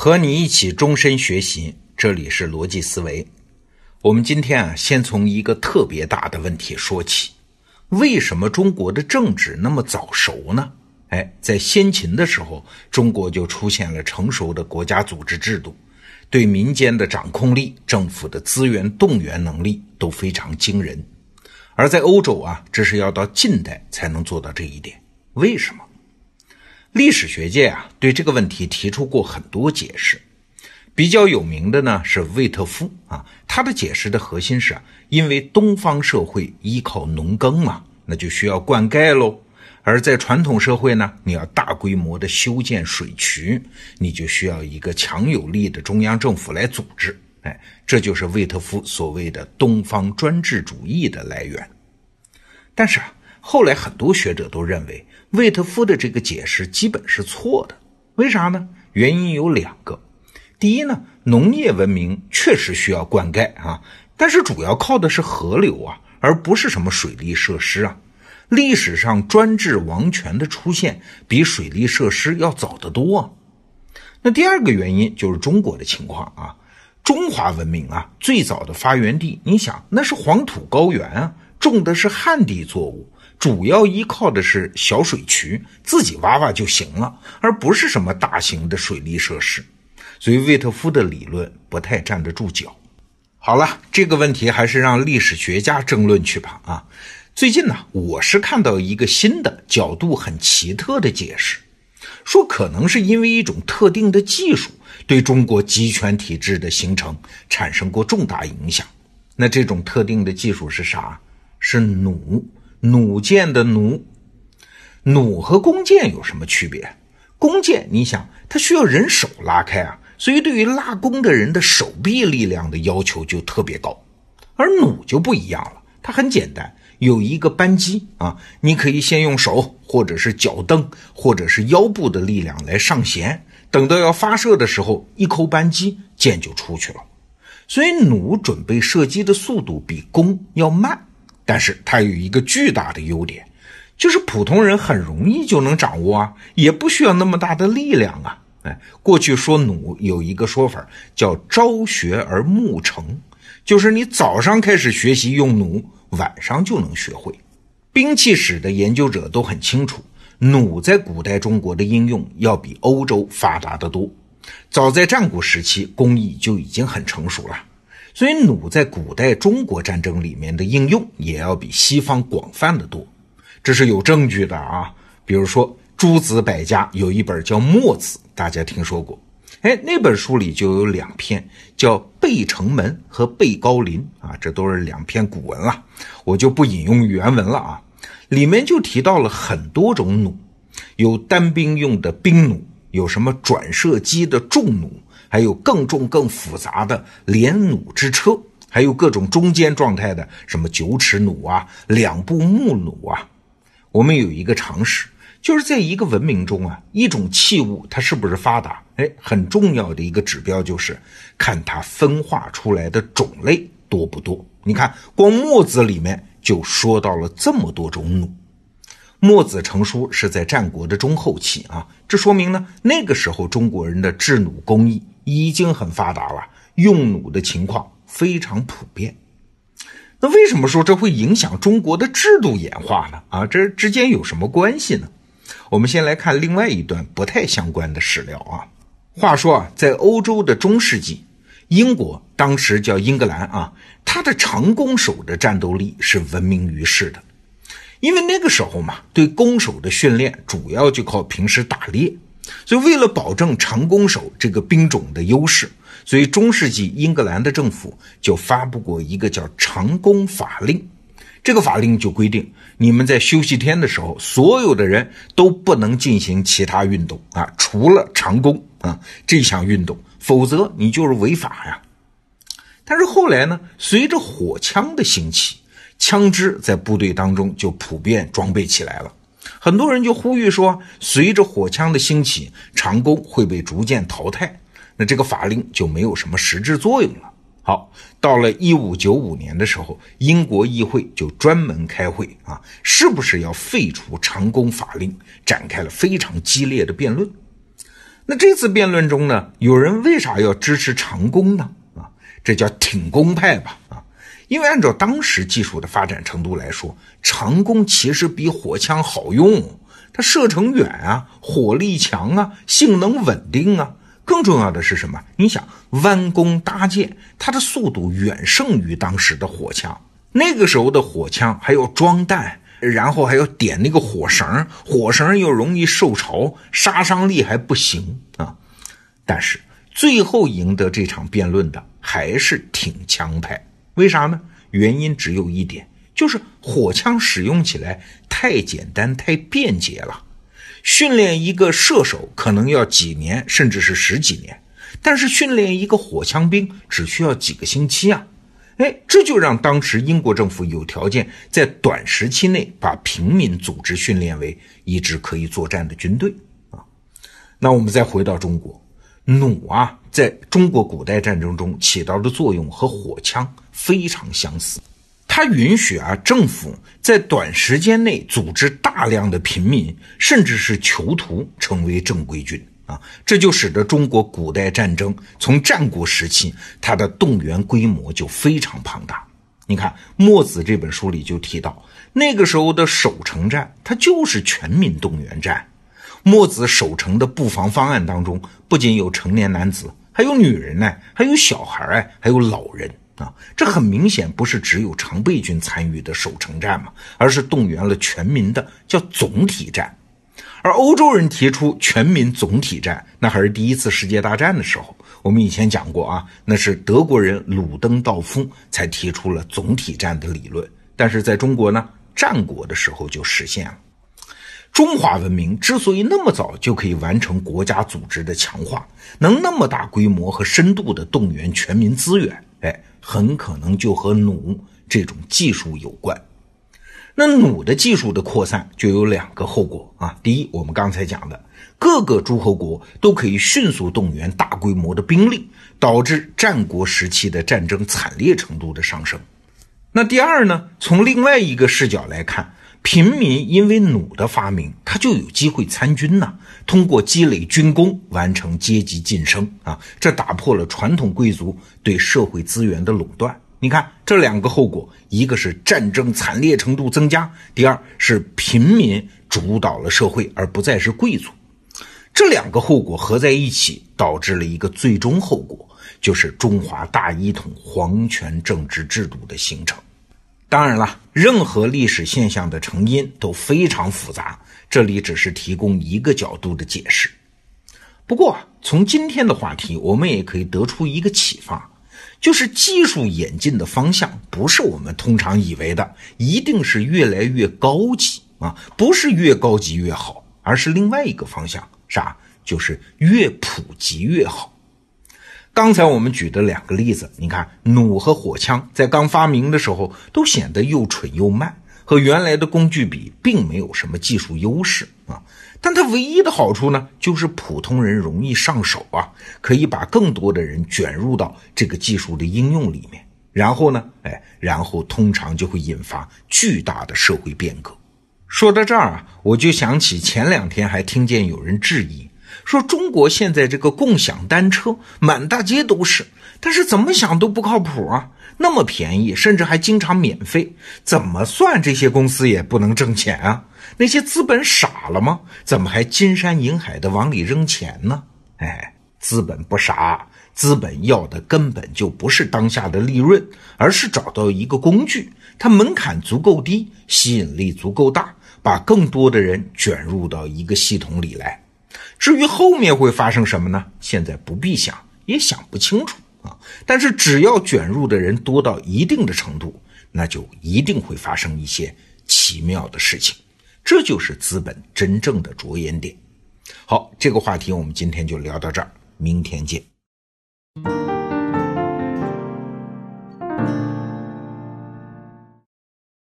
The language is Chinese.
和你一起终身学习，这里是逻辑思维。我们今天啊，先从一个特别大的问题说起：为什么中国的政治那么早熟呢？哎，在先秦的时候，中国就出现了成熟的国家组织制度，对民间的掌控力、政府的资源动员能力都非常惊人。而在欧洲啊，这是要到近代才能做到这一点。为什么？历史学界啊，对这个问题提出过很多解释。比较有名的呢是魏特夫啊，他的解释的核心是啊，因为东方社会依靠农耕嘛，那就需要灌溉喽。而在传统社会呢，你要大规模的修建水渠，你就需要一个强有力的中央政府来组织。哎，这就是魏特夫所谓的东方专制主义的来源。但是啊，后来很多学者都认为。魏特夫的这个解释基本是错的，为啥呢？原因有两个。第一呢，农业文明确实需要灌溉啊，但是主要靠的是河流啊，而不是什么水利设施啊。历史上专制王权的出现比水利设施要早得多。那第二个原因就是中国的情况啊，中华文明啊，最早的发源地，你想那是黄土高原啊，种的是旱地作物。主要依靠的是小水渠，自己挖挖就行了，而不是什么大型的水利设施。所以魏特夫的理论不太站得住脚。好了，这个问题还是让历史学家争论去吧。啊，最近呢，我是看到一个新的角度很奇特的解释，说可能是因为一种特定的技术对中国集权体制的形成产生过重大影响。那这种特定的技术是啥？是弩。弩箭的弩，弩和弓箭有什么区别？弓箭，你想它需要人手拉开啊，所以对于拉弓的人的手臂力量的要求就特别高。而弩就不一样了，它很简单，有一个扳机啊，你可以先用手或者是脚蹬或者是腰部的力量来上弦，等到要发射的时候，一扣扳机，箭就出去了。所以弩准备射击的速度比弓要慢。但是它有一个巨大的优点，就是普通人很容易就能掌握啊，也不需要那么大的力量啊。哎，过去说弩有一个说法叫“朝学而暮成”，就是你早上开始学习用弩，晚上就能学会。兵器史的研究者都很清楚，弩在古代中国的应用要比欧洲发达得多。早在战国时期，工艺就已经很成熟了。所以，弩在古代中国战争里面的应用也要比西方广泛的多，这是有证据的啊。比如说，诸子百家有一本叫《墨子》，大家听说过？哎，那本书里就有两篇叫《背城门》和《背高林》啊，这都是两篇古文了，我就不引用原文了啊。里面就提到了很多种弩，有单兵用的兵弩，有什么转射机的重弩。还有更重、更复杂的连弩之车，还有各种中间状态的什么九齿弩啊、两步木弩啊。我们有一个常识，就是在一个文明中啊，一种器物它是不是发达，哎，很重要的一个指标就是看它分化出来的种类多不多。你看，光墨子里面就说到了这么多种弩。墨子成书是在战国的中后期啊，这说明呢，那个时候中国人的制弩工艺已经很发达了，用弩的情况非常普遍。那为什么说这会影响中国的制度演化呢？啊，这之间有什么关系呢？我们先来看另外一段不太相关的史料啊。话说啊，在欧洲的中世纪，英国当时叫英格兰啊，它的长弓手的战斗力是闻名于世的。因为那个时候嘛，对弓手的训练主要就靠平时打猎，所以为了保证长弓手这个兵种的优势，所以中世纪英格兰的政府就发布过一个叫长弓法令。这个法令就规定，你们在休息天的时候，所有的人都不能进行其他运动啊，除了长弓啊这项运动，否则你就是违法呀。但是后来呢，随着火枪的兴起。枪支在部队当中就普遍装备起来了，很多人就呼吁说，随着火枪的兴起，长弓会被逐渐淘汰，那这个法令就没有什么实质作用了。好，到了一五九五年的时候，英国议会就专门开会啊，是不是要废除长弓法令，展开了非常激烈的辩论。那这次辩论中呢，有人为啥要支持长弓呢？啊，这叫挺弓派吧？因为按照当时技术的发展程度来说，长弓其实比火枪好用，它射程远啊，火力强啊，性能稳定啊。更重要的是什么？你想弯弓搭箭，它的速度远胜于当时的火枪。那个时候的火枪还要装弹。然后还要点那个火绳，火绳又容易受潮，杀伤力还不行啊。但是最后赢得这场辩论的还是挺枪派，为啥呢？原因只有一点，就是火枪使用起来太简单、太便捷了。训练一个射手可能要几年，甚至是十几年，但是训练一个火枪兵只需要几个星期啊。哎，这就让当时英国政府有条件在短时期内把平民组织训练为一支可以作战的军队啊。那我们再回到中国，弩啊，在中国古代战争中起到的作用和火枪非常相似，它允许啊政府在短时间内组织大量的平民，甚至是囚徒成为正规军。啊，这就使得中国古代战争从战国时期，它的动员规模就非常庞大。你看《墨子》这本书里就提到，那个时候的守城战，它就是全民动员战。墨子守城的布防方案当中，不仅有成年男子，还有女人呢，还有小孩哎，还有老人啊。这很明显不是只有常备军参与的守城战嘛，而是动员了全民的，叫总体战。而欧洲人提出全民总体战，那还是第一次世界大战的时候。我们以前讲过啊，那是德国人鲁登道夫才提出了总体战的理论。但是在中国呢，战国的时候就实现了。中华文明之所以那么早就可以完成国家组织的强化，能那么大规模和深度的动员全民资源，哎，很可能就和弩这种技术有关。那弩的技术的扩散就有两个后果啊。第一，我们刚才讲的，各个诸侯国都可以迅速动员大规模的兵力，导致战国时期的战争惨烈程度的上升。那第二呢？从另外一个视角来看，平民因为弩的发明，他就有机会参军呐，通过积累军功完成阶级晋升啊，这打破了传统贵族对社会资源的垄断。你看这两个后果，一个是战争惨烈程度增加，第二是平民主导了社会，而不再是贵族。这两个后果合在一起，导致了一个最终后果，就是中华大一统皇权政治制度的形成。当然了，任何历史现象的成因都非常复杂，这里只是提供一个角度的解释。不过，从今天的话题，我们也可以得出一个启发。就是技术演进的方向，不是我们通常以为的，一定是越来越高级啊，不是越高级越好，而是另外一个方向，啥？就是越普及越好。刚才我们举的两个例子，你看，弩和火枪在刚发明的时候，都显得又蠢又慢。和原来的工具比，并没有什么技术优势啊，但它唯一的好处呢，就是普通人容易上手啊，可以把更多的人卷入到这个技术的应用里面，然后呢，哎，然后通常就会引发巨大的社会变革。说到这儿啊，我就想起前两天还听见有人质疑，说中国现在这个共享单车满大街都是，但是怎么想都不靠谱啊。那么便宜，甚至还经常免费，怎么算这些公司也不能挣钱啊？那些资本傻了吗？怎么还金山银海的往里扔钱呢？哎，资本不傻，资本要的根本就不是当下的利润，而是找到一个工具，它门槛足够低，吸引力足够大，把更多的人卷入到一个系统里来。至于后面会发生什么呢？现在不必想，也想不清楚。啊！但是只要卷入的人多到一定的程度，那就一定会发生一些奇妙的事情。这就是资本真正的着眼点。好，这个话题我们今天就聊到这儿，明天见。